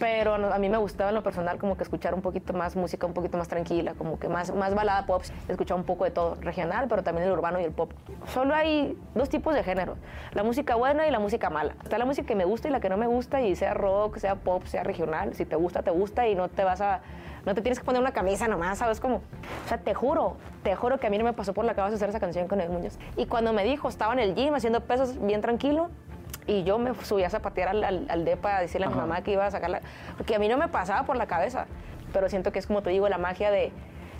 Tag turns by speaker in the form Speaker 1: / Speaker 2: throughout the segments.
Speaker 1: pero a mí me gustaba en lo personal como que escuchar un poquito más música, un poquito más tranquila, como que más, más balada pop, escuchar un poco de todo, regional, pero también el urbano y el pop. Solo hay dos tipos de género, la música buena y la música mala. Está la música que me gusta y la que no me gusta, y sea rock, sea pop, sea regional, si te gusta, te gusta y no te vas a, no te tienes que poner una camisa nomás, ¿sabes cómo? O sea, te juro, te juro que a mí no me pasó por la cabeza hacer esa canción con el Muñoz. Y cuando me dijo, estaba en el gym haciendo pesos bien tranquilo, y yo me subí a zapatear al, al, depa a decirle a mi mamá que iba a sacarla, porque a mí no me pasaba por la cabeza, pero siento que es como te digo, la magia de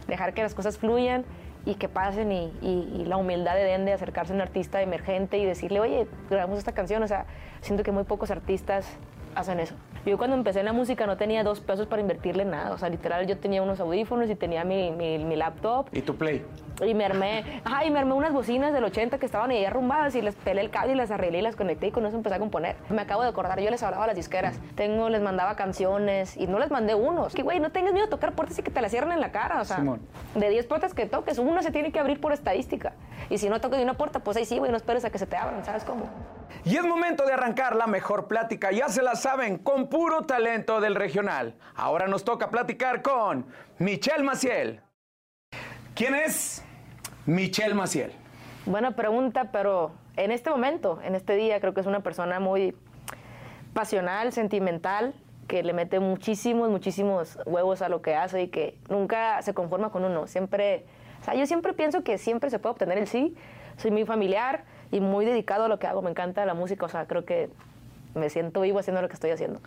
Speaker 1: dejar que las cosas fluyan y que pasen y, y, la humildad de Dende acercarse a un artista emergente y decirle, oye, grabamos esta canción, o sea, siento que muy pocos artistas hacen eso. Yo cuando empecé en la música no tenía dos pesos para invertirle nada, o sea, literal yo tenía unos audífonos y tenía mi, mi, mi laptop.
Speaker 2: ¿Y tu play?
Speaker 1: Y me armé, ay, me armé unas bocinas del 80 que estaban ahí arrumbadas y les pelé el cable y las arreglé y las conecté y con eso empecé a componer. Me acabo de acordar, yo les hablaba a las disqueras. Tengo, les mandaba canciones y no les mandé unos. Que, güey, no tengas miedo a tocar puertas y que te las cierren en la cara. O sea, de 10 puertas que toques, una se tiene que abrir por estadística. Y si no toques de una puerta, pues ahí sí, güey, no esperes a que se te abran, ¿sabes cómo?
Speaker 2: Y es momento de arrancar la mejor plática, ya se la saben, con puro talento del regional. Ahora nos toca platicar con Michelle Maciel. ¿Quién es? Michelle Maciel.
Speaker 1: Buena pregunta, pero en este momento, en este día, creo que es una persona muy pasional, sentimental, que le mete muchísimos, muchísimos huevos a lo que hace y que nunca se conforma con uno. Siempre, o sea, yo siempre pienso que siempre se puede obtener el sí. Soy muy familiar y muy dedicado a lo que hago. Me encanta la música, o sea, creo que me siento vivo haciendo lo que estoy haciendo.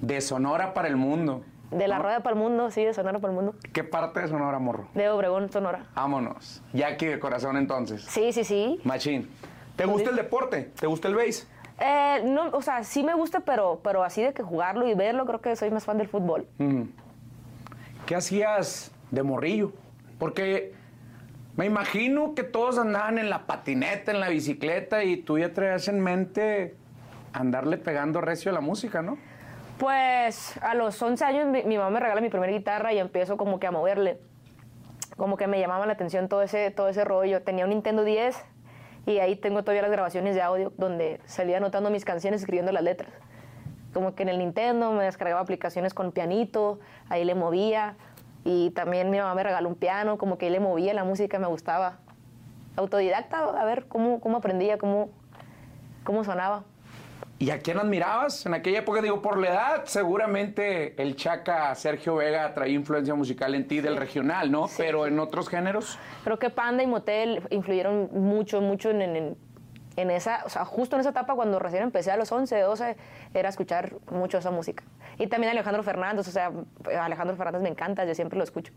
Speaker 2: De Sonora para el mundo.
Speaker 1: De la rueda para el mundo, sí, de Sonora para el mundo.
Speaker 2: ¿Qué parte de Sonora, morro?
Speaker 1: De Obregón, Sonora.
Speaker 2: Vámonos. Ya aquí de corazón entonces.
Speaker 1: Sí, sí, sí.
Speaker 2: Machín. ¿Te gusta el deporte? ¿Te gusta el base?
Speaker 1: Eh, no, o sea, sí me gusta, pero, pero así de que jugarlo y verlo, creo que soy más fan del fútbol.
Speaker 2: ¿Qué hacías de morrillo? Porque me imagino que todos andaban en la patineta, en la bicicleta, y tú ya traías en mente andarle pegando recio a la música, ¿no?
Speaker 1: Pues a los 11 años mi, mamá me regala mi primera guitarra y empiezo como que a moverle. Como que me llamaba la atención todo ese, todo ese rollo. Tenía un Nintendo 10 y ahí tengo todavía las grabaciones de audio donde salía anotando mis canciones, escribiendo las letras. Como que en el Nintendo me descargaba aplicaciones con pianito, ahí le movía. Y también mi mamá me regaló un piano, como que le movía la música, me gustaba. Autodidacta, a ver cómo, cómo aprendía, cómo, cómo sonaba.
Speaker 2: ¿Y a quién admirabas en aquella época? Digo, por la edad, seguramente el Chaca Sergio Vega traía influencia musical en ti del regional, ¿no? Pero en otros géneros.
Speaker 1: Creo que Panda y Motel influyeron mucho, mucho en, en, esa, o sea, justo en esa etapa cuando recién empecé a los 11, 12, era escuchar mucho esa música. Y también Alejandro Fernández, o sea, Alejandro Fernández me encanta, yo siempre lo escucho.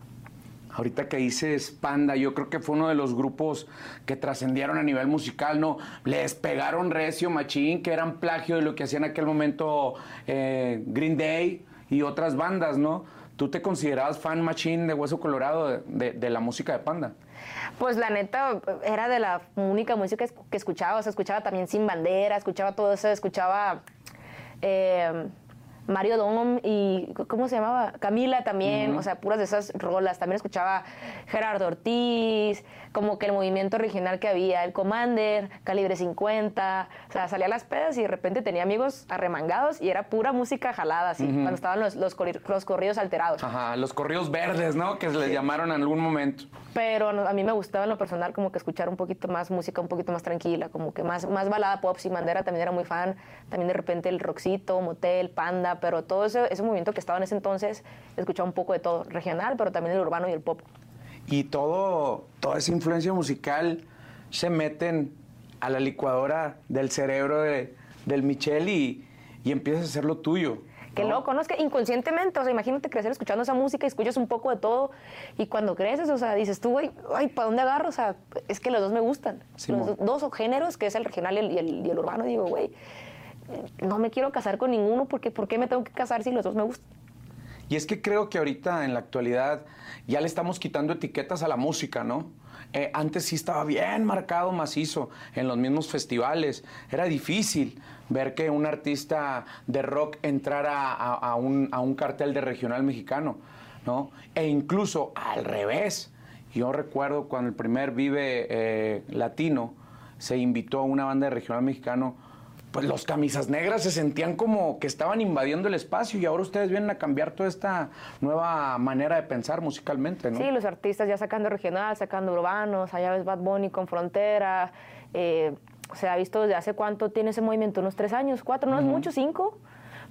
Speaker 2: Ahorita que dices Panda, yo creo que fue uno de los grupos que trascendieron a nivel musical, ¿no? Les pegaron Recio, Machín, que eran plagio de lo que hacían en aquel momento eh, Green Day y otras bandas, ¿no? ¿Tú te considerabas fan Machín de Hueso Colorado de, la música de Panda?
Speaker 1: Pues la neta, era de la única música que escuchaba, o sea, escuchaba también Sin Bandera, escuchaba todo eso, escuchaba... Eh, Mario Dom y, ¿cómo se llamaba? Camila también, o sea, puras de esas rolas. También escuchaba Gerardo Ortiz, como que el movimiento original que había, el Commander, Calibre 50. O sea, salía a las pedas y de repente tenía amigos arremangados y era pura música jalada, así, cuando estaban los, los, corridos alterados.
Speaker 2: Ajá, los corridos verdes, ¿no? Que se les llamaron en algún momento.
Speaker 1: Pero a mí me gustaba en lo personal como que escuchar un poquito más música, un poquito más tranquila, como que más, más balada pop. y Mandera también era muy fan. También de repente el Roxito, Motel, Panda pero todo ese, ese movimiento que estaba en ese entonces, escuchaba un poco de todo, regional, pero también el urbano y el pop.
Speaker 2: Y todo, toda esa influencia musical se meten a la licuadora del cerebro de, del Michel y, y empiezas a hacer lo tuyo.
Speaker 1: Qué loco, ¿no? Es que inconscientemente, o sea, imagínate crecer escuchando esa música, escuchas un poco de todo y cuando creces, o sea, dices tú, güey, ay, ¿para dónde agarro? O sea, es que los dos me gustan. los dos géneros, que es el regional y el, y el urbano, digo, güey, no me quiero casar con ninguno porque ¿por qué me tengo que casar si los dos me gustan?
Speaker 2: Y es que creo que ahorita en la actualidad ya le estamos quitando etiquetas a la música, ¿no? Eh, antes sí estaba bien marcado macizo en los mismos festivales. Era difícil ver que un artista de rock entrara a, un, cartel de regional mexicano, ¿no? E incluso al revés. Yo recuerdo cuando el primer Vive eh, Latino se invitó a una banda de regional mexicano pues los camisas negras se sentían como que estaban invadiendo el espacio y ahora ustedes vienen a cambiar toda esta nueva manera de pensar musicalmente, ¿no?
Speaker 1: Sí, los artistas ya sacando regional, sacando urbanos, allá ves Bad Bunny con Frontera, eh, se ha visto desde hace cuánto tiene ese movimiento, unos tres años, cuatro, no es mucho, cinco,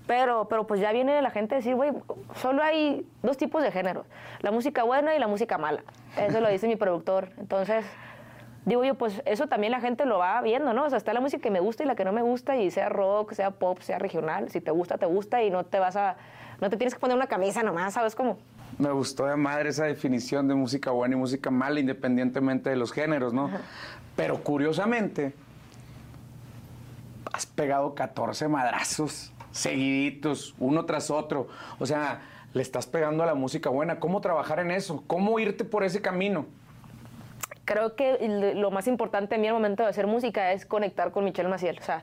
Speaker 1: pero, pero pues ya viene la gente a decir, güey, solo hay dos tipos de géneros, la música buena y la música mala, eso lo dice mi productor, entonces digo yo, pues eso también la gente lo va viendo, ¿no? O sea, está la música que me gusta y la que no me gusta, y sea rock, sea pop, sea regional, si te gusta, te gusta, y no te vas a, no te tienes que poner una camisa nomás, ¿sabes cómo?
Speaker 2: Me gustó de madre esa definición de música buena y música mala, independientemente de los géneros, ¿no? Pero curiosamente, has pegado 14 madrazos seguiditos, uno tras otro. O sea, le estás pegando a la música buena. ¿Cómo trabajar en eso? ¿Cómo irte por ese camino?
Speaker 1: Creo que lo más importante en mí al momento de hacer música es conectar con Michelle Maciel. O sea,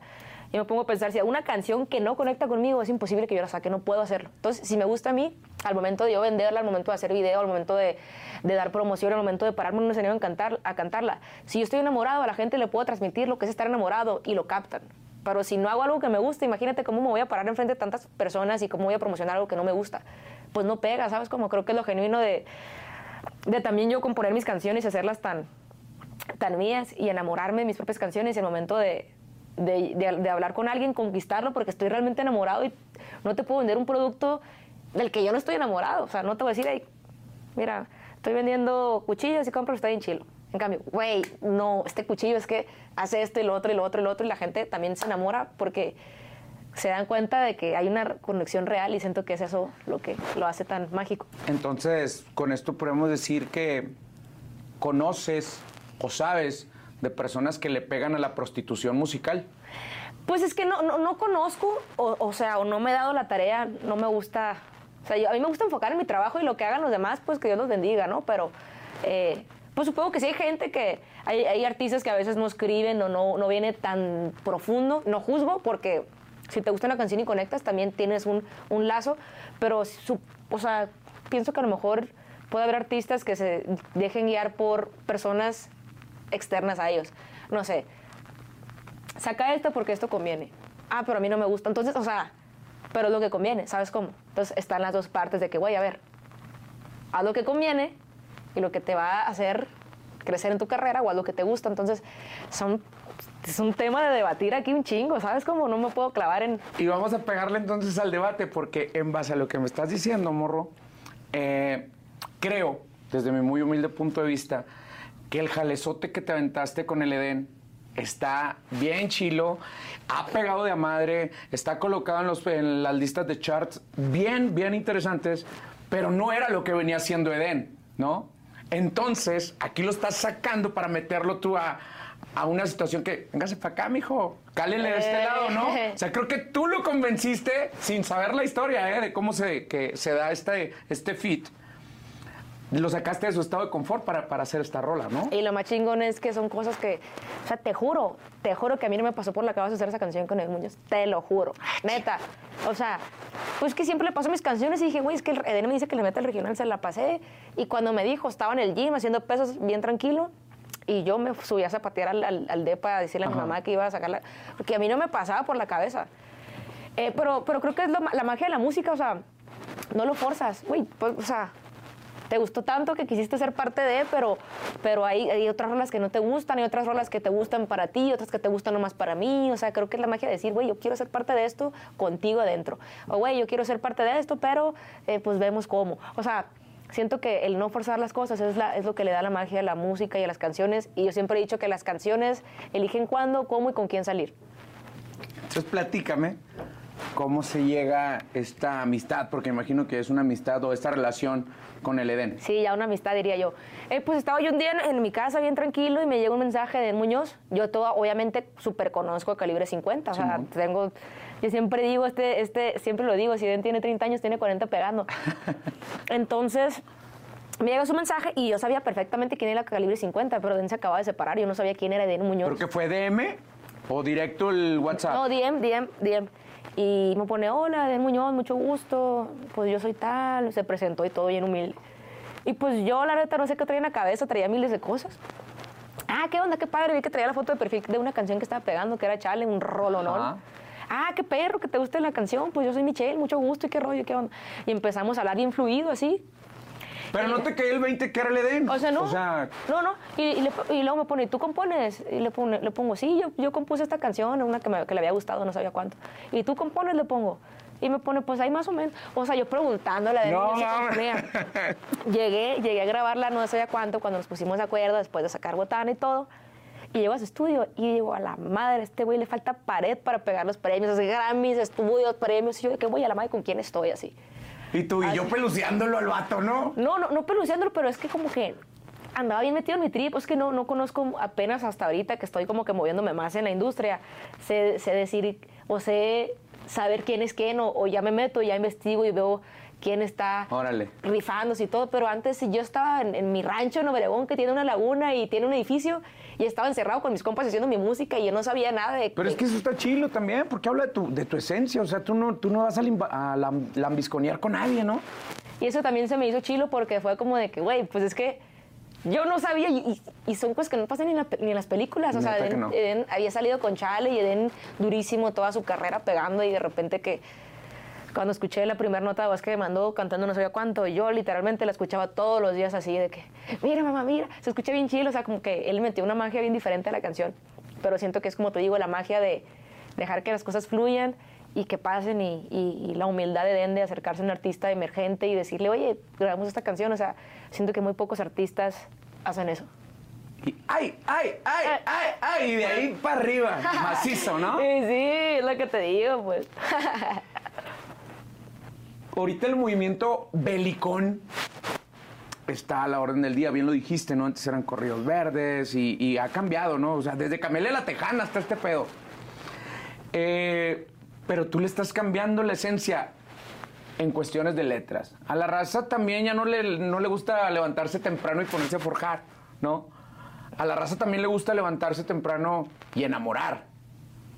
Speaker 1: yo me pongo a pensar, si una canción que no conecta conmigo, es imposible que yo la saque, no puedo hacerlo. Entonces, si me gusta a mí, al momento de yo venderla, al momento de hacer video, al momento de, dar promoción, al momento de pararme en un escenario a, cantar, a cantarla, si yo estoy enamorado, a la gente le puedo transmitir lo que es estar enamorado y lo captan. Pero si no hago algo que me gusta, imagínate cómo me voy a parar enfrente de tantas personas y cómo voy a promocionar algo que no me gusta. Pues no pega, ¿sabes? Como creo que es lo genuino de, de también yo componer mis canciones y hacerlas tan, tan mías y enamorarme de mis propias canciones y el momento de, de, hablar con alguien, conquistarlo, porque estoy realmente enamorado y no te puedo vender un producto del que yo no estoy enamorado. O sea, no te voy a decir, mira, estoy vendiendo cuchillos y compro, está bien chilo. En cambio, güey, no, este cuchillo es que hace esto y lo otro y lo otro y lo otro y la gente también se enamora porque se dan cuenta de que hay una conexión real y siento que es eso lo que lo hace tan mágico.
Speaker 2: Entonces, con esto podemos decir que conoces o sabes de personas que le pegan a la prostitución musical?
Speaker 1: Pues es que no, no, conozco, o, sea, o no me he dado la tarea, no me gusta, o sea, a mí me gusta enfocar en mi trabajo y lo que hagan los demás, pues que Dios los bendiga, ¿no? Pero, eh, pues supongo que sí hay gente que, hay, artistas que a veces no escriben o no, no viene tan profundo, no juzgo, porque si te gusta una canción y conectas, también tienes un, un lazo, pero, su, o sea, pienso que a lo mejor puede haber artistas que se dejen guiar por personas externas a ellos. No sé, saca esto porque esto conviene. Ah, pero a mí no me gusta. Entonces, o sea, pero es lo que conviene, ¿sabes cómo? Entonces están las dos partes de que, voy a ver, haz lo que conviene y lo que te va a hacer crecer en tu carrera o haz lo que te gusta. Entonces, son es un tema de debatir aquí un chingo, ¿sabes cómo? No me puedo clavar en...
Speaker 2: Y vamos a pegarle entonces al debate, porque en base a lo que me estás diciendo, morro, eh, creo, desde mi muy humilde punto de vista, que el jalezote que te aventaste con el Edén está bien chilo, ha pegado de a madre, está colocado en, los, en las listas de charts bien, bien interesantes, pero no era lo que venía haciendo Edén, ¿no? Entonces, aquí lo estás sacando para meterlo tú a, una situación que, véngase para acá, mijo, cálele de este lado, ¿no? O sea, creo que tú lo convenciste sin saber la historia, ¿eh? De cómo se, que se da este, este fit lo sacaste de su estado de confort para, para hacer esta rola, ¿no?
Speaker 1: Y lo más chingón es que son cosas que, o sea, te juro, te juro que a mí no me pasó por la cabeza hacer esa canción con el Muñoz, te lo juro, neta. O sea, pues que siempre le paso mis canciones y dije, güey, es que el Eden me dice que le mete el regional, se la pasé. Y cuando me dijo, estaba en el gym haciendo pesos bien tranquilo, y yo me subí a zapatear al, al, al depa a decirle a mi mamá que iba a sacarla, porque a mí no me pasaba por la cabeza. Eh, pero, pero creo que es la magia de la música, o sea, no lo forzas, güey, pues, o sea, te gustó tanto que quisiste ser parte de, pero, pero hay, hay otras rolas que no te gustan, hay otras rolas que te gustan para ti, otras que te gustan nomás para mí. O sea, creo que es la magia de decir, güey, yo quiero ser parte de esto contigo adentro. O, güey, yo quiero ser parte de esto, pero eh, pues vemos cómo. O sea, siento que el no forzar las cosas es, lo que le da la magia a la música y a las canciones. Y yo siempre he dicho que las canciones eligen cuándo, cómo y con quién salir.
Speaker 2: Entonces, platícame cómo se llega esta amistad, porque imagino que es una amistad o esta relación con el Edén.
Speaker 1: Sí, ya una amistad diría yo. Eh, pues estaba yo un día en, mi casa bien tranquilo y me llegó un mensaje de Muñoz. Yo todo, obviamente, súper conozco calibre 50. o sea, tengo, yo siempre digo, este, este, siempre lo digo, si Edén tiene 30 años, tiene 40 pegando. Entonces, me llega su mensaje y yo sabía perfectamente quién era calibre 50, pero Edén se acababa de separar y yo no sabía quién era Edén Muñoz.
Speaker 2: ¿Pero que fue DM o directo el WhatsApp?
Speaker 1: No, DM, DM, DM. Y me pone, hola, Den Muñoz, mucho gusto, pues yo soy tal, se presentó y todo bien humilde. Y pues yo, la neta, no sé qué traía en la cabeza, traía miles de cosas. Ah, ¿qué onda? Qué padre. Vi que traía la foto de perfil de una canción que estaba pegando, que era Chale, un rolo, ¿no?
Speaker 2: Ajá.
Speaker 1: Ah, qué perro, que te guste la canción. Pues yo soy Michelle, mucho gusto y qué rollo, qué onda. Y empezamos a hablar bien fluido, así.
Speaker 2: Pero no te cae el 20 que era el Edén.
Speaker 1: O sea, no.
Speaker 2: O sea,
Speaker 1: no, no. Y, y le- y luego me pone, ¿tú compones? Y le, pone- le pongo, sí, yo, yo compuse esta canción, una que, me, que le había gustado, no sabía cuánto. ¿Y tú compones? Le pongo. Y me pone, pues ahí más o menos. O sea, yo preguntándole a él,
Speaker 2: No,
Speaker 1: componía. Llegué, llegué a grabarla no sabía cuánto, cuando nos pusimos de acuerdo, después de sacar botana y todo. Y llego a su estudio y digo, a la madre, este güey le falta pared para pegar los premios, Grammys, estudios, premios. Y yo, ¿de qué voy a la madre con quién estoy así?
Speaker 2: Y tú y yo peluceándolo al vato, ¿no?
Speaker 1: No, no, no peluceándolo, pero es que como que andaba bien metido en mi trip, es que no, no conozco apenas hasta ahorita que estoy como que moviéndome más en la industria, sé, sé decir o sé saber quién es quién o, o ya me meto, ya investigo y veo quién está
Speaker 2: Órale.
Speaker 1: rifándose y todo, pero antes si yo estaba en, en mi rancho en Obregón que tiene una laguna y tiene un edificio y estaba encerrado con mis compas haciendo mi música y yo no sabía nada de...
Speaker 2: Pero es que eso está chilo también, porque habla de tu, de tu esencia. O sea, tú no, tú no vas a, limba- a lam- lambisconear con nadie, ¿no?
Speaker 1: Y eso también se me hizo chilo porque fue como de que, güey, pues es que yo no sabía y, son cosas que no pasan ni en, la pe- ni en las películas. O sea, Eden-
Speaker 2: no.
Speaker 1: Eden había salido con Chale y Eden durísimo toda su carrera pegando y de repente que cuando escuché la primera nota de voz que me mandó cantando no sabía cuánto, yo literalmente la escuchaba todos los días así de que, mira mamá, mira, se escucha bien chilo, o sea, como que él metió una magia bien diferente a la canción, pero siento que es como te digo, la magia de dejar que las cosas fluyan y que pasen y, y- y la humildad de Den de acercarse a un artista emergente y decirle, oye, grabamos esta canción, o sea, siento que muy pocos artistas hacen eso.
Speaker 2: Y ¡ay, ay, ay, ay, ay! Y de ahí para arriba, macizo, ¿no?
Speaker 1: Sí, sí, es lo que te digo, pues.
Speaker 2: Ahorita el movimiento belicón está a la orden del día, bien lo dijiste, ¿no? Antes eran corridos verdes y, ha cambiado, ¿no? O sea, desde Camelia la Tejana hasta este pedo. Eh, pero tú le estás cambiando la esencia en cuestiones de letras. A la raza también ya no le, no le gusta levantarse temprano y ponerse a forjar, ¿no? A la raza también le gusta levantarse temprano y enamorar.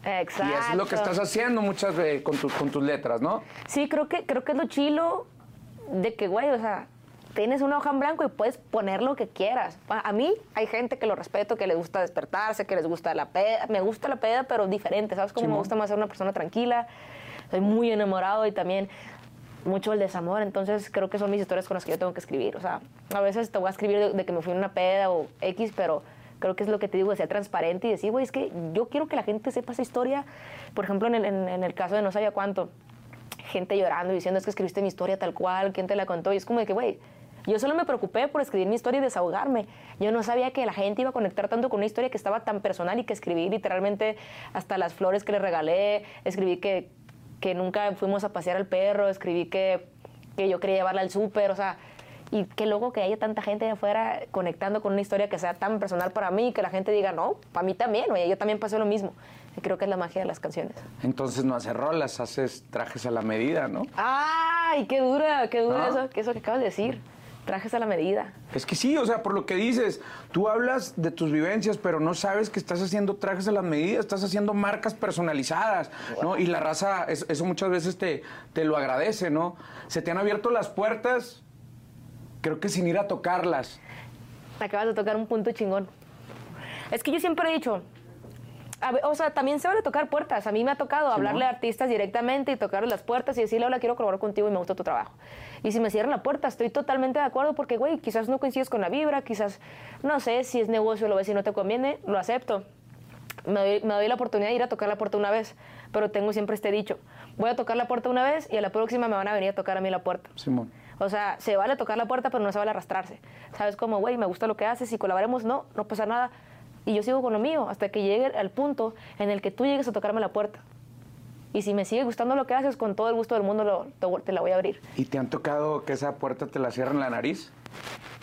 Speaker 1: Exacto.
Speaker 2: Y eso es lo que estás haciendo muchas veces con, tus con tus letras, ¿no?
Speaker 1: Sí, creo que, creo que es lo chilo de que, güey, o sea, tienes una hoja en blanco y puedes poner lo que quieras. A a mí hay gente que lo respeto, que le gusta despertarse, que les gusta la peda. Me gusta la peda, pero diferente, ¿sabes? Como me gusta más ser una persona tranquila. Soy muy enamorado y también mucho el desamor. Entonces creo que son mis historias con las que yo tengo que escribir. O sea, a veces te voy a escribir de, de que me fui en una peda o X, pero creo que es lo que te digo, ser transparente y decir, güey, es que yo quiero que la gente sepa esa historia. Por ejemplo, en el, en- en el caso de no sabía cuánto gente llorando y diciendo es que escribiste mi historia tal cual, quién te la contó. Y es como de que, güey, yo solo me preocupé por escribir mi historia y desahogarme. Yo no sabía que la gente iba a conectar tanto con una historia que estaba tan personal y que escribí literalmente hasta las flores que le regalé, escribí que, que nunca fuimos a pasear al perro, escribí que, que yo quería llevarla al súper, o sea, y que luego que haya tanta gente allá afuera conectando con una historia que sea tan personal para mí, que la gente diga, no, para mí también, oye, yo también pasé lo mismo. Y creo que es la magia de las canciones.
Speaker 2: Entonces no haces rolas, haces trajes a la medida, ¿no?
Speaker 1: ¡Ay, qué dura, qué dura
Speaker 2: Ah.
Speaker 1: eso, que eso que acabas de decir! Trajes a la medida.
Speaker 2: Es que sí, o sea, por lo que dices, tú hablas de tus vivencias, pero no sabes que estás haciendo trajes a la medida, estás haciendo marcas personalizadas, ¿no? Y la raza, es- eso muchas veces te, te lo agradece, ¿no? Se te han abierto las puertas, creo que sin ir a tocarlas.
Speaker 1: Acabas de tocar un punto chingón. Es que yo siempre he dicho, a o sea, también se vale tocar puertas. A mí me ha tocado hablarle a artistas directamente y tocarles las puertas y decirle, hola, quiero colaborar contigo y me gusta tu trabajo. Y si me cierran la puerta, estoy totalmente de acuerdo porque, güey, quizás no coincides con la vibra, quizás, no sé, si es negocio, lo ves y no te conviene, lo acepto. Me doy, me doy la oportunidad de ir a tocar la puerta una vez, pero tengo siempre este dicho, voy a tocar la puerta una vez y a la próxima me van a venir a tocar a mí la puerta.
Speaker 2: Simón.
Speaker 1: O sea, se vale tocar la puerta, pero no se vale arrastrarse. ¿Sabes cómo, güey? Me gusta lo que haces, si colaboremos, no, no pasa nada. Y yo sigo con lo mío hasta que llegue al punto en el que tú llegues a tocarme la puerta. Y si me sigue gustando lo que haces, con todo el gusto del mundo lo- te, la voy a abrir.
Speaker 2: ¿Y te han tocado que esa puerta te la cierren la nariz?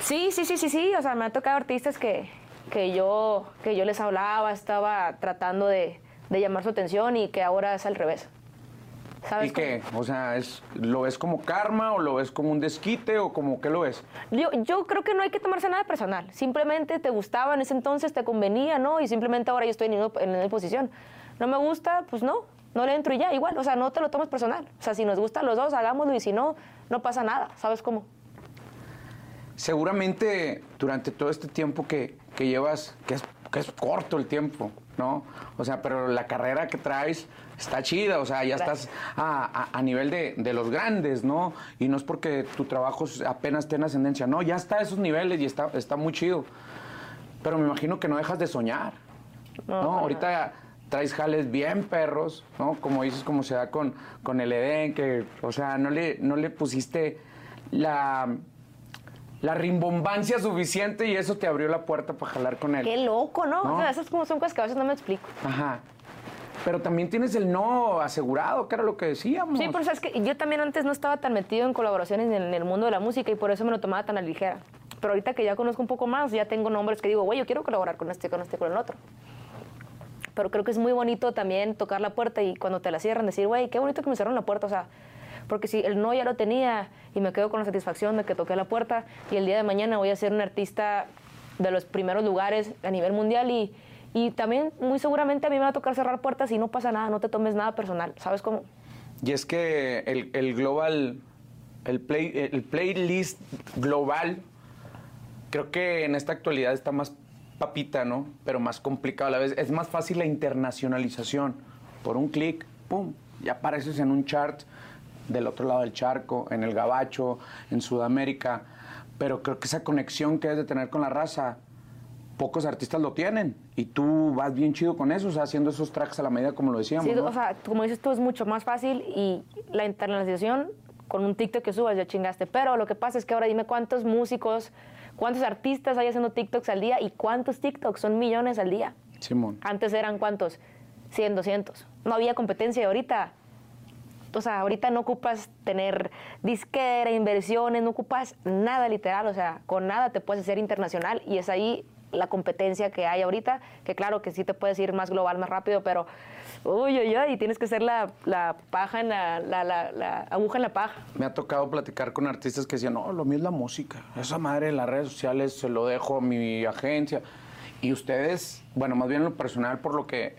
Speaker 1: Sí, sí, sí, sí, sí. O sea, me ha tocado artistas que, que, yo, que yo les hablaba, estaba tratando de, de llamar su atención y que ahora es al revés. ¿Sabes
Speaker 2: ¿Y
Speaker 1: cómo?
Speaker 2: qué? O sea, es, ¿lo ves como karma o lo ves como un desquite o como qué lo ves?
Speaker 1: Yo, yo creo que no hay que tomarse nada personal. Simplemente te gustaba en ese entonces, te convenía, ¿no? Y simplemente ahora yo estoy en una, en una posición. No me gusta, pues no, no le entro y ya, igual. O sea, no te lo tomes personal. O sea, si nos gustan los dos, hagámoslo y si no, no pasa nada. ¿Sabes cómo?
Speaker 2: Seguramente durante todo este tiempo que, que llevas, que es que es corto el tiempo, ¿no? O sea, pero la carrera que traes está chida, o sea, ya estás a, a, nivel de, de, los grandes, ¿no? Y no es porque tu trabajo apenas tenga ascendencia, no, ya está a esos niveles y está, está muy chido. Pero me imagino que no dejas de soñar, ¿no? ¿no? Ahorita traes jales bien perros, ¿no? Como dices, como se da con, con el Edén, que, o sea, no le, no le pusiste la la rimbombancia suficiente y eso te abrió la puerta para jalar con él.
Speaker 1: Qué loco, ¿no? O sea, esas como son cosas que a veces no me explico.
Speaker 2: Ajá. Pero también tienes el no asegurado, que era lo que decíamos.
Speaker 1: Sí, pero sabes que yo también antes no estaba tan metido en colaboraciones en el mundo de la música y por eso me lo tomaba tan a ligera. Pero ahorita que ya conozco un poco más, ya tengo nombres que digo, güey, yo quiero colaborar con este, con este, con el otro. Pero creo que es muy bonito también tocar la puerta y cuando te la cierran decir, güey, qué bonito que me cerraron la puerta. O sea, porque si el no ya lo tenía y me quedo con la satisfacción de que toqué la puerta y el día de mañana voy a ser un artista de los primeros lugares a nivel mundial y, y también muy seguramente a mí me va a tocar cerrar puertas y no pasa nada, no te tomes nada personal, ¿sabes cómo?
Speaker 2: Y es que el, el global, el, play, el playlist global, creo que en esta actualidad está más papita, ¿no? Pero más complicado a la vez. Es más fácil la internacionalización. Por un clic, ¡pum! Ya apareces en un chart del otro lado del charco, en el Gabacho, en Sudamérica. Pero creo que esa conexión que has de tener con la raza, pocos artistas lo tienen. Y tú vas bien chido con eso, o sea, haciendo esos tracks a la medida, como lo decíamos.
Speaker 1: Sí, o sea, como dices tú, es mucho más fácil y la internacionalización con un TikTok que subas ya chingaste. Pero lo que pasa es que ahora dime cuántos músicos, cuántos artistas hay haciendo TikToks al día y cuántos TikToks son millones al día.
Speaker 2: Simón.
Speaker 1: Antes eran cuántos? 100, 200. No había competencia ahorita o sea, ahorita no ocupas tener disquera, inversiones, no ocupas nada literal, o sea, con nada te puedes hacer internacional y es ahí la competencia que hay ahorita, que claro que sí te puedes ir más global, más rápido, pero uy, uy, uy, y tienes que ser la, paja en la, la, aguja en la paja.
Speaker 2: Me ha tocado platicar con artistas que decían, no, lo mío es la música, esa madre en las redes sociales se lo dejo a mi agencia. Y ustedes, bueno, más bien en lo personal, por lo que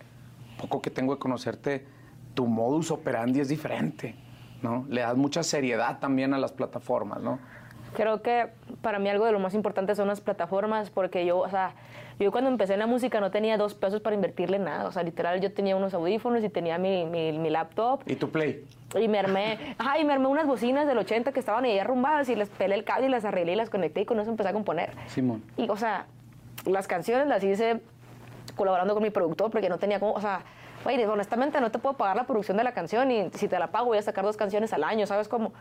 Speaker 2: poco que tengo de conocerte, tu modus operandi es diferente, ¿no? Le das mucha seriedad también a las plataformas, ¿no?
Speaker 1: Creo que para mí algo de lo más importante son las plataformas, porque yo, o sea, yo cuando empecé en la música no tenía dos pesos para invertirle nada, o sea, literal yo tenía unos audífonos y tenía mi, mi, laptop.
Speaker 2: ¿Y tu play?
Speaker 1: Y me armé, ay, me armé unas bocinas del 80 que estaban ahí arrumbadas y les pelé el cable y las arreglé y las conecté y con eso empecé a componer.
Speaker 2: Simón.
Speaker 1: Y, o sea, las canciones las hice colaborando con mi productor porque no tenía como, o sea, oye, honestamente no te puedo pagar la producción de la canción y si te la pago voy a sacar dos canciones al año, ¿sabes cómo?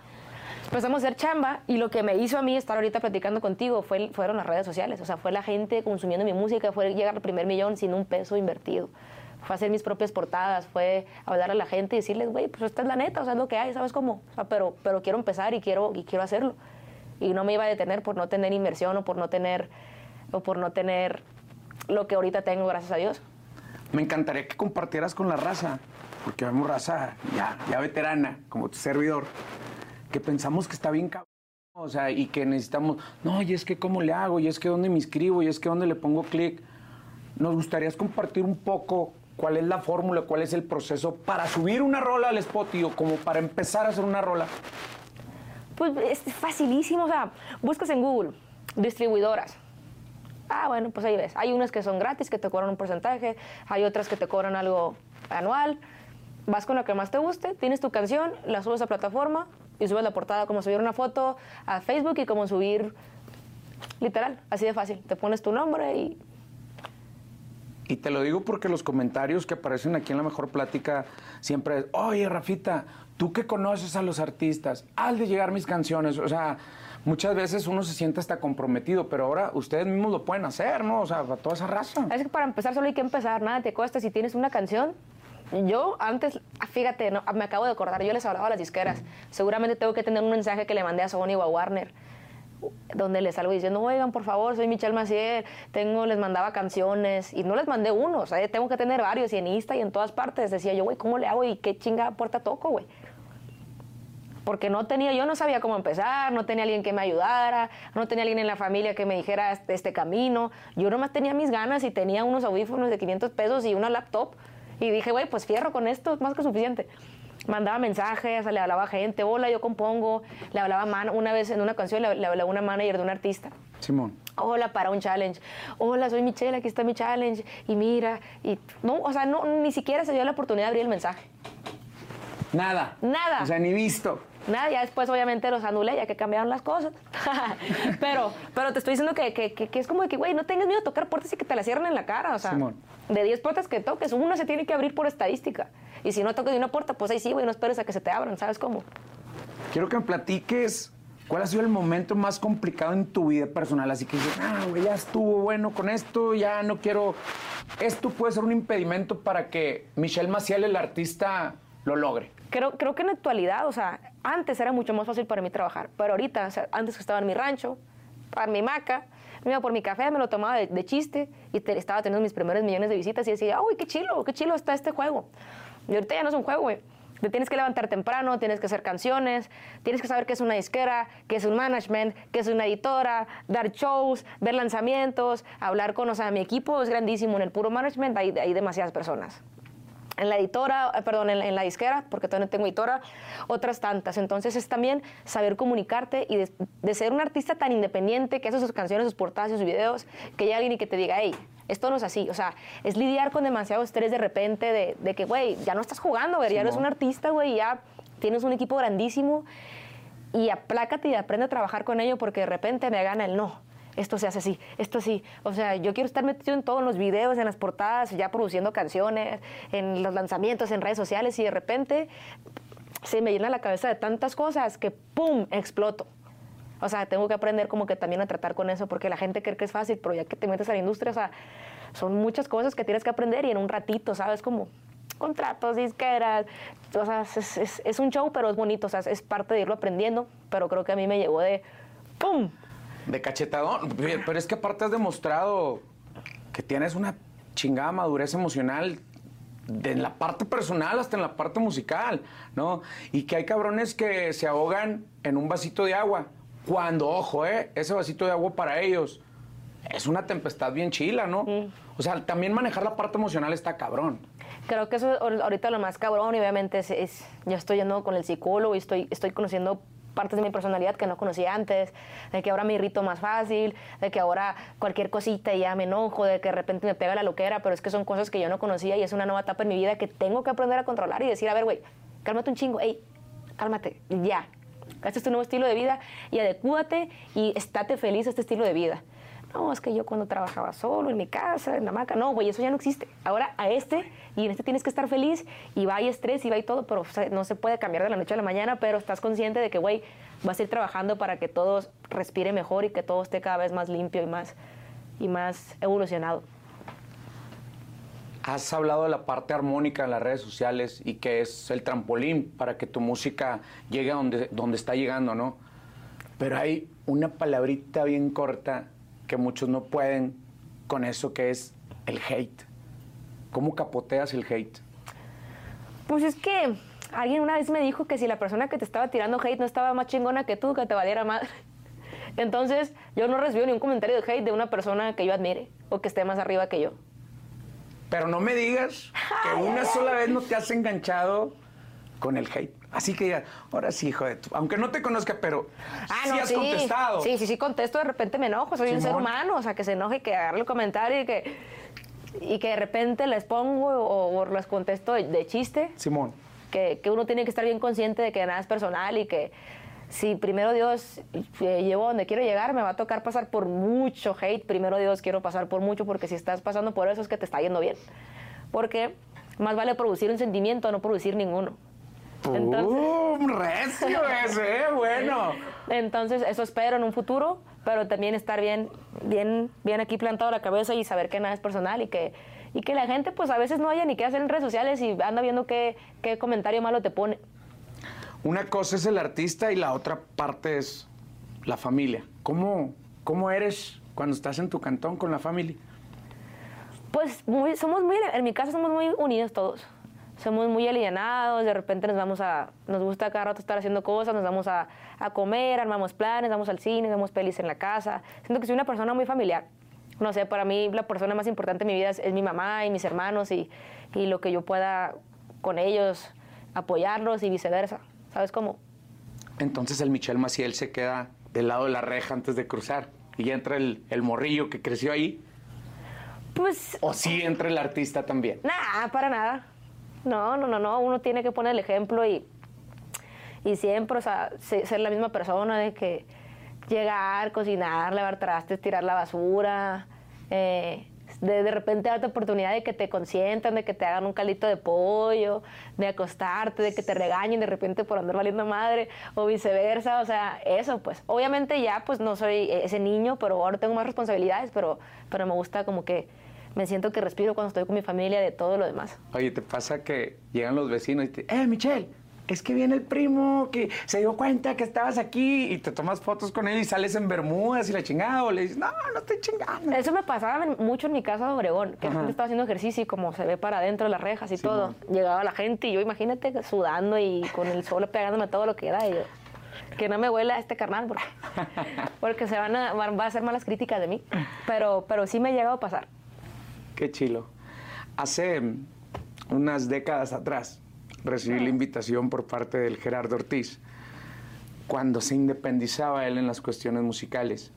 Speaker 1: Empezamos a hacer chamba y lo que me hizo a mí estar ahorita platicando contigo fue, fueron las redes sociales, o sea, fue la gente consumiendo mi música, fue llegar al primer millón sin un peso invertido. Fue hacer mis propias portadas, fue hablar a la gente y decirles, güey, pues esta es la neta, o sea, es lo que hay, ¿sabes cómo? O sea, pero, pero quiero empezar y quiero, y quiero hacerlo. Y no me iba a detener por no tener inversión o por no tener, o por no tener lo que ahorita tengo, gracias a Dios
Speaker 2: me encantaría que compartieras con la raza, porque vemos raza ya, ya veterana, como tu servidor, que pensamos que está bien cabrón. O sea, y que necesitamos, no, y es que cómo le hago, y es que dónde me inscribo, y es que dónde le pongo clic. Nos gustaría compartir un poco cuál es la fórmula, cuál es el proceso para subir una rola al Spotify o como para empezar a hacer una rola.
Speaker 1: Pues es facilísimo, o sea, buscas en Google distribuidoras, Ah, bueno, pues ahí ves. Hay unas que son gratis, que te cobran un porcentaje, hay otras que te cobran algo anual. Vas con lo que más te guste, tienes tu canción, la subes a plataforma y subes la portada como subir una foto a Facebook y como subir literal, así de fácil. Te pones tu nombre y
Speaker 2: y te lo digo porque los comentarios que aparecen aquí en la mejor plática siempre es, oye, Rafita, tú que conoces a los artistas, haz de llegar mis canciones. O sea, muchas veces uno se siente hasta comprometido, pero ahora ustedes mismos lo pueden hacer, ¿no? O sea, para toda esa raza.
Speaker 1: Es que para empezar solo hay que empezar, nada te cuesta. Si tienes una canción, yo antes, fíjate, no, me acabo de acordar, yo les hablaba a las disqueras. Seguramente tengo que tener un mensaje que le mandé a Sony o a Warner donde les salgo diciendo, oigan, por favor, soy Michelle Macier, tengo, les mandaba canciones, y no les mandé uno, o sea, tengo que tener varios, y en Insta y en todas partes. Decía yo, güey, ¿cómo le hago y qué chinga puerta toco, güey? porque no tenía, yo no sabía cómo empezar, no tenía alguien que me ayudara, no tenía alguien en la familia que me dijera este, este, camino. Yo nomás tenía mis ganas y tenía unos audífonos de 500 pesos y una laptop. Y dije, güey, pues fierro con esto, es más que suficiente. mandaba mensajes, le hablaba a gente, hola, yo compongo, le hablaba man, una vez en una canción, le, le hablaba a una manager de un artista.
Speaker 2: Simón.
Speaker 1: Hola, para un challenge. Hola, soy Michelle, aquí está mi challenge. Y mira, y no, o sea, no, ni siquiera se dio la oportunidad de abrir el mensaje.
Speaker 2: Nada.
Speaker 1: Nada.
Speaker 2: O sea, ni visto.
Speaker 1: Nada, ya después obviamente los anulé, ya que cambiaron las cosas. pero, pero te estoy diciendo que, que, que, que es como de que, güey, no tengas miedo de tocar puertas y que te la cierren en la cara. O sea,
Speaker 2: Simón.
Speaker 1: de 10 puertas que toques, una se tiene que abrir por estadística. Y si no tocas de una puerta, pues ahí sí, güey, no esperes a que se te abran, ¿sabes cómo?
Speaker 2: Quiero que me platiques cuál ha sido el momento más complicado en tu vida personal. Así que dices, ah, güey, ya estuvo bueno con esto, ya no quiero. Esto puede ser un impedimento para que Michelle Maciel, el artista, lo logre.
Speaker 1: Creo, creo que en actualidad, o sea, antes era mucho más fácil para mí trabajar, pero ahorita, o sea, antes que estaba en mi rancho, para mi maca, me iba por mi café, me lo tomaba de, chiste y estaba teniendo mis primeros millones de visitas y decía, uy, qué chilo, qué chilo está este juego. Y ahorita ya no es un juego, güey. Te tienes que levantar temprano, tienes que hacer canciones, tienes que saber qué es una disquera, qué es un management, qué es una editora, dar shows, ver lanzamientos, hablar con, o sea, mi equipo es grandísimo en el puro management, hay, hay demasiadas personas en la editora, eh, perdón, en, en la disquera, porque todavía no tengo editora, otras tantas. Entonces es también saber comunicarte y de, de ser un artista tan independiente que hace sus canciones, sus portadas sus videos, que haya alguien y que te diga, hey, esto no es así. O sea, es lidiar con demasiado estrés de repente de, de que, güey, ya no estás jugando, güey, ya eres
Speaker 2: Simón.
Speaker 1: un artista, güey, ya tienes un equipo grandísimo y aplácate y aprende a trabajar con ello porque de repente me gana el no. Esto se hace así, esto sí. O sea, yo quiero estar metido en todos los videos, en las portadas, ya produciendo canciones, en los lanzamientos, en redes sociales y de repente se me llena la cabeza de tantas cosas que ¡pum! exploto. O sea, tengo que aprender como que también a tratar con eso porque la gente cree que es fácil, pero ya que te metes a la industria, o sea, son muchas cosas que tienes que aprender y en un ratito, ¿sabes? Como contratos, disqueras, o sea, es, es- es un show, pero es bonito, o sea, es parte de irlo aprendiendo, pero creo que a mí me llegó de ¡pum!
Speaker 2: De cachetadón. Pero es que aparte has demostrado que tienes una chingada madurez emocional de en la parte personal hasta en la parte musical, ¿no? Y que hay cabrones que se ahogan en un vasito de agua. Cuando, ojo, ¿eh? Ese vasito de agua para ellos es una tempestad bien chila, ¿no? O sea, también manejar la parte emocional está cabrón.
Speaker 1: Creo que eso es ahor- ahorita lo más cabrón y obviamente es, es- yo estoy yendo con el psicólogo y estoy, estoy conociendo partes de mi personalidad que no conocía antes, de que ahora me irrito más fácil, de que ahora cualquier cosita ya me enojo, de que de repente me pega la loquera, pero es que son cosas que yo no conocía y es una nueva etapa en mi vida que tengo que aprender a controlar y decir, a ver, güey, cálmate un chingo, ey, cálmate, ya. Este es tu nuevo estilo de vida y adecúate y estate feliz a este estilo de vida. No, es que yo cuando trabajaba solo en mi casa, en la hamaca, no, güey, eso ya no existe. Ahora a este, y en este tienes que estar feliz, y va y estrés, y va y todo, pero o no se puede cambiar de la noche a la mañana, pero estás consciente de que, güey, vas a ir trabajando para que todo respire mejor y que todo esté cada vez más limpio y más, y más evolucionado.
Speaker 2: Has hablado de la parte armónica en las redes sociales y que es el trampolín para que tu música llegue a donde, donde está llegando, ¿no? Pero hay una palabrita bien corta que muchos no pueden con eso que es el hate. ¿Cómo capoteas el hate?
Speaker 1: Pues es que alguien una vez me dijo que si la persona que te estaba tirando hate no estaba más chingona que tú, que te valiera madre. Entonces, yo no recibo ningún comentario de hate de una persona que yo admire o que esté más arriba que yo.
Speaker 2: Pero no me digas que una sola vez no te has enganchado con el hate. Así que ya, ahora sí, hijo de tu... Aunque no te conozca, pero sí has contestado.
Speaker 1: Ah, Sí, sí, sí, contesto, de repente me enojo, soy un ser humano, o sea, que se enoje, que agarre el comentario y que, y que de repente les pongo o, o les contesto de, de chiste,
Speaker 2: Simón.
Speaker 1: que, que uno tiene que estar bien consciente de que nada es personal y que si primero Dios eh, llevo donde quiero llegar, me va a tocar pasar por mucho hate, primero Dios quiero pasar por mucho, porque si estás pasando por eso es que te está yendo bien. Porque más vale producir un sentimiento a no producir ninguno. Entonces-
Speaker 2: ¡Pum! Recio ese, ¿eh? bueno.
Speaker 1: Entonces, eso espero en un futuro, pero también estar bien, bien, bien aquí plantado la cabeza y saber que nada es personal y que, y que la gente, pues a veces no haya ni qué hacer en redes sociales y anda viendo qué, qué comentario malo te pone.
Speaker 2: Una cosa es el artista y la otra parte es la familia. ¿Cómo, cómo eres cuando estás en tu cantón con la familia?
Speaker 1: Pues muy, somos muy, en mi casa somos muy unidos todos. Somos muy alienados, de repente nos vamos a, nos gusta cada rato estar haciendo cosas, nos vamos a, a comer, armamos planes, vamos al cine, vemos pelis en la casa. Siento que soy una persona muy familiar. No sé, para mí la persona más importante en mi vida es, es mi mamá y mis hermanos y, y lo que yo pueda con ellos apoyarlos y viceversa. ¿Sabes cómo?
Speaker 2: Entonces el Michel Maciel se queda del lado de la reja antes de cruzar y ya entra el, el morrillo que creció ahí.
Speaker 1: Pues,
Speaker 2: ¿O sí entra el artista también?
Speaker 1: nada, para nada. No, no, no, no. Uno tiene que poner el ejemplo y, y siempre, o sea, se- ser la misma persona de que llegar, cocinar, lavar trastes, tirar la basura, eh, de, de repente darte oportunidad de que te consientan, de que te hagan un calito de pollo, de acostarte, de que te regañen de repente por andar valiendo madre o viceversa, o sea, eso pues. Obviamente ya pues no soy ese niño, pero ahora tengo más responsabilidades, pero, pero me gusta como que me siento que respiro cuando estoy con mi familia de todo lo demás.
Speaker 2: Oye, ¿te pasa que llegan los vecinos y te eh, Michelle, es que viene el primo que se dio cuenta que estabas aquí y te tomas fotos con él y sales en bermudas y la chingada o le dices, no, no estoy chingando.
Speaker 1: Eso me pasaba mucho en mi casa de Obregón, que la gente estaba haciendo ejercicio y como se ve para adentro de las rejas y todo, llegaba la gente y yo imagínate sudando y con el sol pegándome todo lo que era y yo, que no me huela este carnal porque, porque se van a, van- a hacer malas críticas de mí, pero, pero sí me ha llegado a pasar.
Speaker 2: Qué chilo. Hace unas décadas atrás recibí la invitación por parte del Gerardo Ortiz cuando se independizaba él en las cuestiones musicales.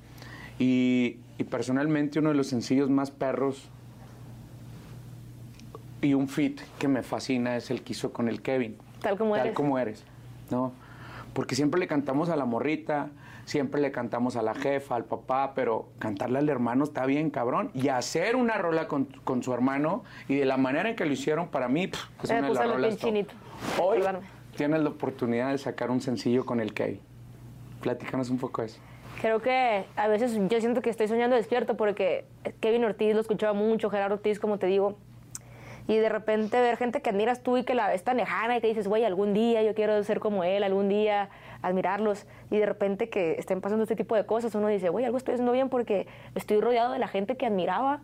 Speaker 2: Y, y personalmente uno de los sencillos más perros y un fit que me fascina es el que hizo con el Kevin.
Speaker 1: Tal como
Speaker 2: Tal
Speaker 1: eres.
Speaker 2: como eres, ¿no? Porque siempre le cantamos a la morrita, siempre le cantamos a la jefa, al papá, pero cantarle al hermano está bien, cabrón. Y hacer una rola con, con su hermano y de la manera en que lo hicieron, para mí, pff, es
Speaker 1: Me
Speaker 2: una de las rolas
Speaker 1: chinito.
Speaker 2: Hoy tienes la oportunidad de sacar un sencillo con el Kevin. Platícanos un poco de eso.
Speaker 1: Creo que a veces yo siento que estoy soñando despierto porque Kevin Ortiz lo escuchaba mucho, Gerardo Ortiz, como te digo. Y de repente ver gente que admiras tú y que la ves tan lejana y te dices, güey, algún día yo quiero ser como él, algún día admirarlos. Y de repente que estén pasando este tipo de cosas, uno dice, güey, algo estoy haciendo bien porque estoy rodeado de la gente que admiraba,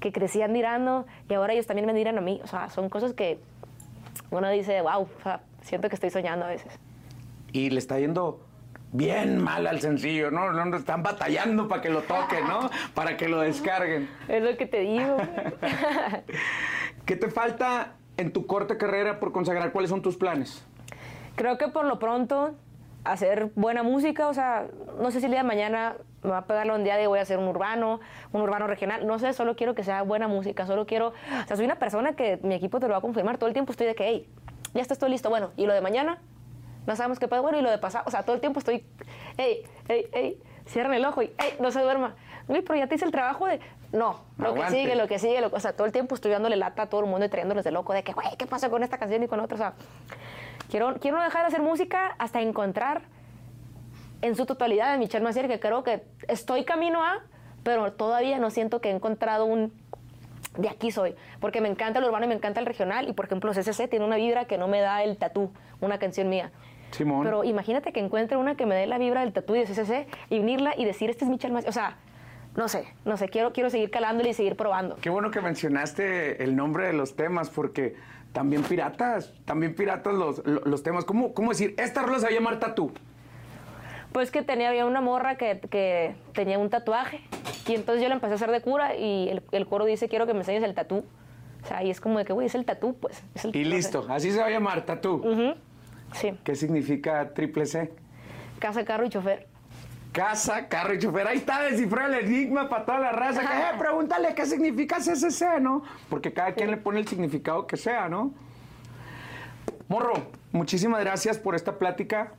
Speaker 1: que crecí admirando y ahora ellos también me admiran a mí. O sea, son cosas que uno dice, wow, o sea, siento que estoy soñando a veces.
Speaker 2: Y le está yendo bien mal al sencillo, ¿no? No, Están batallando para que lo toquen, ¿no? Para que lo descarguen.
Speaker 1: Es lo que te digo.
Speaker 2: ¿Qué te falta en tu corta carrera por consagrar? ¿Cuáles son tus planes?
Speaker 1: Creo que por lo pronto hacer buena música, o sea, no sé si el día de mañana me va a pegar la ondea de voy a hacer un urbano, un urbano regional, no sé, solo quiero que sea buena música, solo quiero, o sea, soy una persona que mi equipo te lo va a confirmar, todo el tiempo estoy de que, hey, ya está, estoy listo, bueno, y lo de mañana, no sabemos qué pasa, bueno, y lo de pasado, o sea, todo el tiempo estoy, hey, hey, hey, cierran el ojo y, hey, no se duerma, Uy, pero ya te hice el trabajo de, no, lo
Speaker 2: Aguante.
Speaker 1: que sigue, lo que sigue, lo- o sea, todo el tiempo estoy dándole lata a todo el mundo y trayéndoles de loco, de que, güey, ¿qué pasa con esta canción y con otra? O sea, quiero, quiero no dejar de hacer música hasta encontrar en su totalidad a Michelle Maciel, que creo que estoy camino a, pero todavía no siento que he encontrado un de aquí soy, porque me encanta el urbano y me encanta el regional, y por ejemplo CCC tiene una vibra que no me da el tatú, una canción mía.
Speaker 2: Simón.
Speaker 1: Pero imagínate que encuentre una que me dé la vibra del tatú y de CCC y unirla y decir, este es Michelle Maciel, o sea, no sé, no sé, quiero, quiero seguir calándole y seguir probando.
Speaker 2: Qué bueno que mencionaste el nombre de los temas, porque también piratas, también piratas los, lo- los temas. ¿Cómo, ¿Cómo decir? Esta rola se va a llamar Tatú.
Speaker 1: Pues que tenía había una morra que, que tenía un tatuaje y entonces yo la empecé a hacer de cura y el, el coro dice quiero que me enseñes el tatú. O sea, y es como de que, güey, es el tatú, pues. es el-
Speaker 2: Y
Speaker 1: no sé.
Speaker 2: listo, así se va a llamar Tatú.
Speaker 1: Ujú. Sí,
Speaker 2: ¿Qué significa triple C?
Speaker 1: casa, carro y chofer.
Speaker 2: Casa, carro y chofer. Ahí está, descifró el enigma para toda la raza. Que, eh, pregúntale qué significa CCC, ¿no? Porque cada quien le pone el significado que sea, ¿no? Morro, muchísimas gracias por esta plática,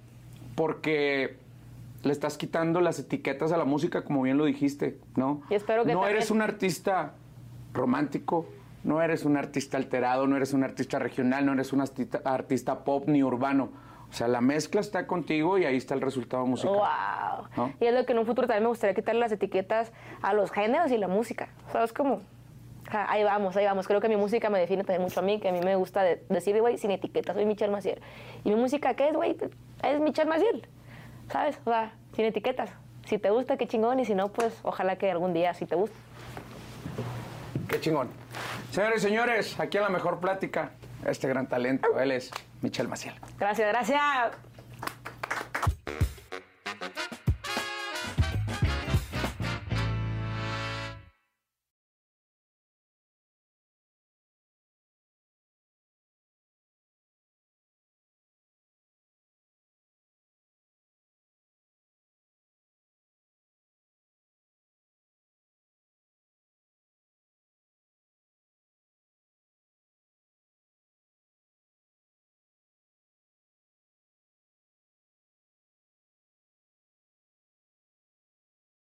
Speaker 2: porque le estás quitando las etiquetas a la música, como bien lo dijiste, ¿no?
Speaker 1: Y espero que
Speaker 2: no
Speaker 1: también-
Speaker 2: eres un artista romántico, no eres un artista alterado, no eres un artista regional, no eres un artista, artista pop ni urbano. O sea, la mezcla está contigo y ahí está el resultado musical.
Speaker 1: ¡Wow!
Speaker 2: ¿No?
Speaker 1: Y es lo que en un futuro también me gustaría quitarle las etiquetas a los géneros y la música. ¿Sabes cómo? Ja, Ahí vamos, ahí vamos. Creo que mi música me define también mucho a mí, que a mí me gusta de- decir, güey, sin etiquetas, soy Michelle Maciel. ¿Y mi música qué es, güey? Es Michelle Maciel. ¿Sabes? O sea, sin etiquetas. Si te gusta, qué chingón, y si no, pues ojalá que algún día sí te guste.
Speaker 2: Chingón. Señores y señores, aquí a la mejor plática, este gran talento, él es Michel Maciel.
Speaker 1: Gracias, gracias.